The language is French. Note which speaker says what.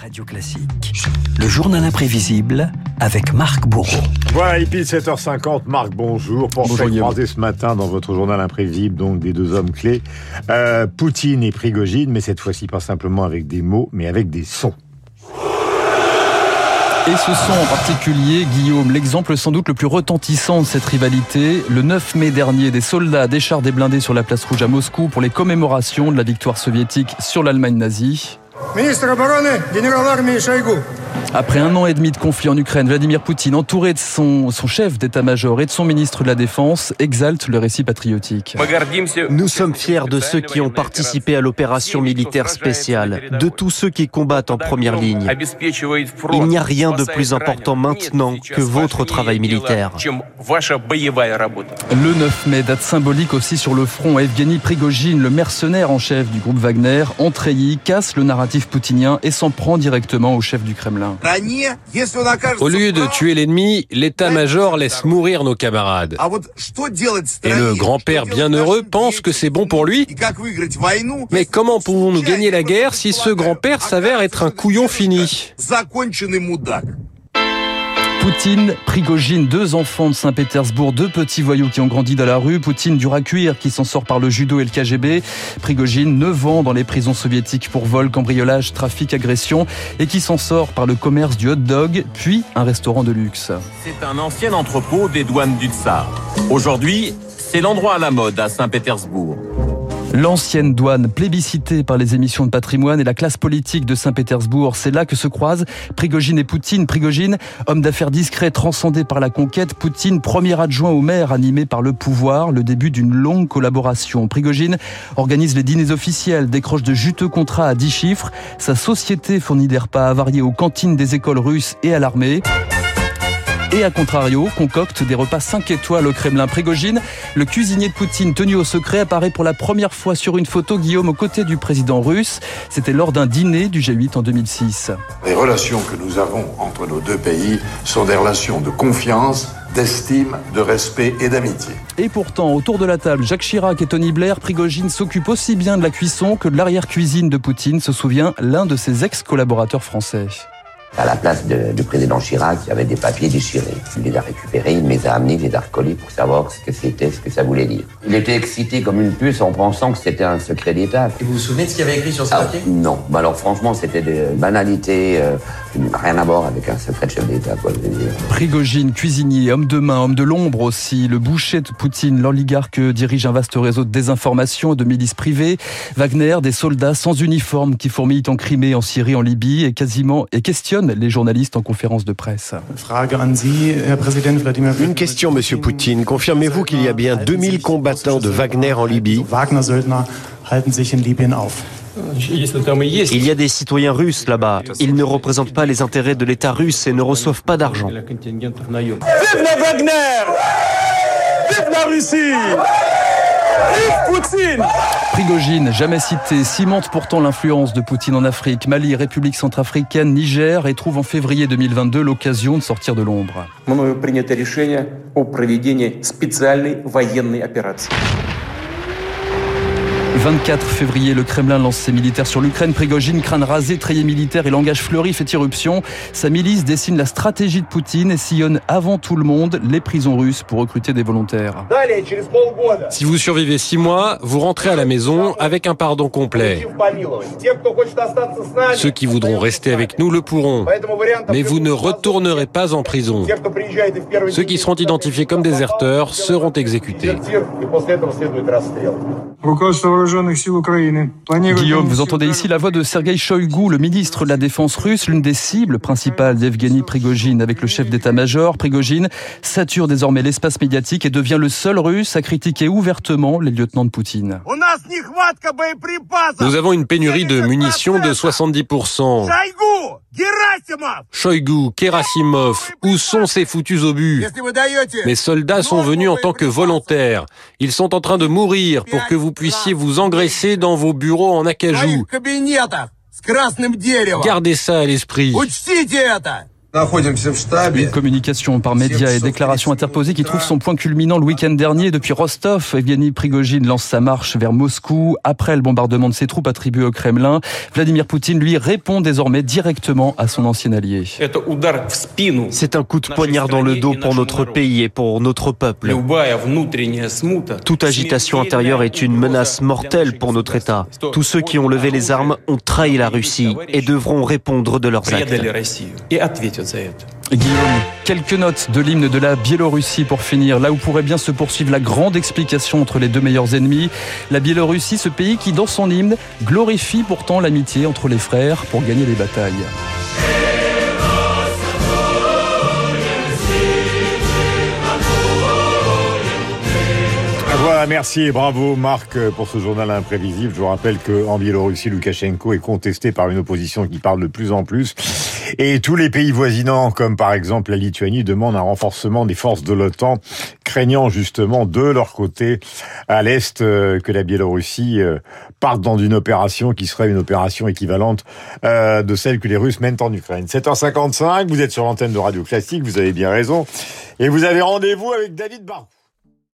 Speaker 1: Radio Classique. Le journal imprévisible avec Marc Bourreau.
Speaker 2: Voilà, il pile 7h50. Marc, bonjour. Pour croiser ce matin dans votre journal imprévisible, donc des deux hommes clés, euh, Poutine et Prigogine, mais cette fois-ci pas simplement avec des mots, mais avec des sons.
Speaker 3: Et ce son en particulier, Guillaume, l'exemple sans doute le plus retentissant de cette rivalité. Le 9 mai dernier, des soldats déchargent des blindés sur la place rouge à Moscou pour les commémorations de la victoire soviétique sur l'Allemagne nazie.
Speaker 4: Министр обороны генерал армии Шойгу.
Speaker 3: Après un an et demi de conflit en Ukraine, Vladimir Poutine, entouré de son, son chef d'état-major et de son ministre de la Défense, exalte le récit patriotique.
Speaker 5: Nous sommes fiers de ceux qui ont participé à l'opération militaire spéciale, de tous ceux qui combattent en première ligne. Il n'y a rien de plus important maintenant que votre travail militaire.
Speaker 3: Le 9 mai, date symbolique aussi sur le front. Evgeny Prigogine, le mercenaire en chef du groupe Wagner, entreilli, casse le narratif poutinien et s'en prend directement au chef du Kremlin.
Speaker 6: Au lieu de tuer l'ennemi, l'état-major laisse mourir nos camarades. Et le grand-père bienheureux pense que c'est bon pour lui Mais comment pouvons-nous gagner la guerre si ce grand-père s'avère être un couillon fini?
Speaker 3: Poutine, Prigogine, deux enfants de Saint-Pétersbourg, deux petits voyous qui ont grandi dans la rue. Poutine, dur à cuire, qui s'en sort par le judo et le KGB. Prigogine, 9 ans dans les prisons soviétiques pour vol, cambriolage, trafic, agression, et qui s'en sort par le commerce du hot dog, puis un restaurant de luxe.
Speaker 7: C'est un ancien entrepôt des douanes du Tsar. Aujourd'hui, c'est l'endroit à la mode à Saint-Pétersbourg.
Speaker 3: L'ancienne douane plébiscitée par les émissions de patrimoine et la classe politique de Saint-Pétersbourg, c'est là que se croisent Prigogine et Poutine. Prigogine, homme d'affaires discret, transcendé par la conquête. Poutine, premier adjoint au maire, animé par le pouvoir. Le début d'une longue collaboration. Prigogine organise les dîners officiels, décroche de juteux contrats à 10 chiffres. Sa société fournit des repas avariés aux cantines des écoles russes et à l'armée et à contrario, concocte des repas 5 étoiles au Kremlin. Prigogine, le cuisinier de Poutine tenu au secret, apparaît pour la première fois sur une photo, Guillaume, aux côtés du président russe. C'était lors d'un dîner du G8 en 2006.
Speaker 8: Les relations que nous avons entre nos deux pays sont des relations de confiance, d'estime, de respect et d'amitié.
Speaker 3: Et pourtant, autour de la table, Jacques Chirac et Tony Blair, Prigogine s'occupe aussi bien de la cuisson que de l'arrière-cuisine de Poutine, se souvient l'un de ses ex-collaborateurs français.
Speaker 9: À la place de- du président Chirac, il y avait des papiers déchirés. Il les a récupérés, il me les a amenés, il les a recollés pour savoir ce que c'était, ce que ça voulait dire. Il était excité comme une puce en pensant que c'était un secret d'État.
Speaker 10: Et vous vous souvenez de ce qu'il y avait écrit sur ce
Speaker 9: Ah,
Speaker 10: papier?
Speaker 9: non, Bah alors franchement, c'était des banalités, euh, rien à voir avec un secret de chef d'État, quoi, je veux dire.
Speaker 3: Prigogine, cuisinier, homme de main, homme de l'ombre aussi, le boucher de Poutine, l'oligarque dirige un vaste réseau de désinformation et de milices privées. Wagner, des soldats sans uniforme qui fourmillent en Crimée, en Syrie, en Libye et quasiment et questionnent les journalistes en conférence de presse.
Speaker 11: Une question, Monsieur Poutine. Confirmez-vous qu'il y a bien 2000 combattants de Wagner en Libye?
Speaker 5: Il y a des citoyens russes là-bas. Ils ne représentent pas les intérêts de l'État russe et ne reçoivent pas d'argent.
Speaker 4: Vive la Wagner Vive la Russie Poutine.
Speaker 3: Prigogine, jamais cité, cimente pourtant l'influence de Poutine en Afrique, Mali, République centrafricaine, Niger et trouve en février 2022 l'occasion de sortir de l'ombre. 24 février, le Kremlin lance ses militaires sur l'Ukraine. Prigogine, crâne rasé, treillis militaire et langage fleuri fait irruption. Sa milice dessine la stratégie de Poutine et sillonne avant tout le monde les prisons russes pour recruter des volontaires.
Speaker 6: Si vous survivez six mois, vous rentrez à la maison avec un pardon complet. Ceux qui voudront rester avec nous le pourront. Mais vous ne retournerez pas en prison. Ceux qui seront identifiés comme déserteurs seront exécutés.
Speaker 3: Guillaume, vous entendez ici la voix de Sergei Shoigu, le ministre de la Défense russe, l'une des cibles principales d'Evgeny Prigogine. Avec le chef d'état-major, Prigogine sature désormais l'espace médiatique et devient le seul russe à critiquer ouvertement les lieutenants de Poutine.
Speaker 6: Nous avons une pénurie de munitions de 70%. Shoigu, Kerasimov, où sont ces foutus obus? Mes soldats sont venus en tant que volontaires. Ils sont en train de mourir pour que vous puissiez vous engraisser dans vos bureaux en acajou. Gardez ça à l'esprit.
Speaker 3: Une communication par médias et déclarations interposées qui trouve son point culminant le week-end dernier depuis Rostov. Evgeny Prigogine lance sa marche vers Moscou après le bombardement de ses troupes attribuées au Kremlin. Vladimir Poutine, lui, répond désormais directement à son ancien allié.
Speaker 5: C'est un coup de poignard dans le dos pour notre pays et pour notre peuple. Toute agitation intérieure est une menace mortelle pour notre État. Tous ceux qui ont levé les armes ont trahi la Russie et devront répondre de leurs actes.
Speaker 3: Guillaume, quelques notes de l'hymne de la Biélorussie pour finir, là où pourrait bien se poursuivre la grande explication entre les deux meilleurs ennemis. La Biélorussie, ce pays qui, dans son hymne, glorifie pourtant l'amitié entre les frères pour gagner les batailles.
Speaker 2: Voilà, merci et bravo Marc pour ce journal imprévisible. Je vous rappelle qu'en Biélorussie, Loukachenko est contesté par une opposition qui parle de plus en plus. Et tous les pays voisinants, comme par exemple la Lituanie, demandent un renforcement des forces de l'OTAN, craignant justement de leur côté, à l'Est, euh, que la Biélorussie euh, parte dans une opération qui serait une opération équivalente euh, de celle que les Russes mènent en Ukraine. 7h55, vous êtes sur l'antenne de Radio Classique, vous avez bien raison. Et vous avez rendez-vous avec David Barou.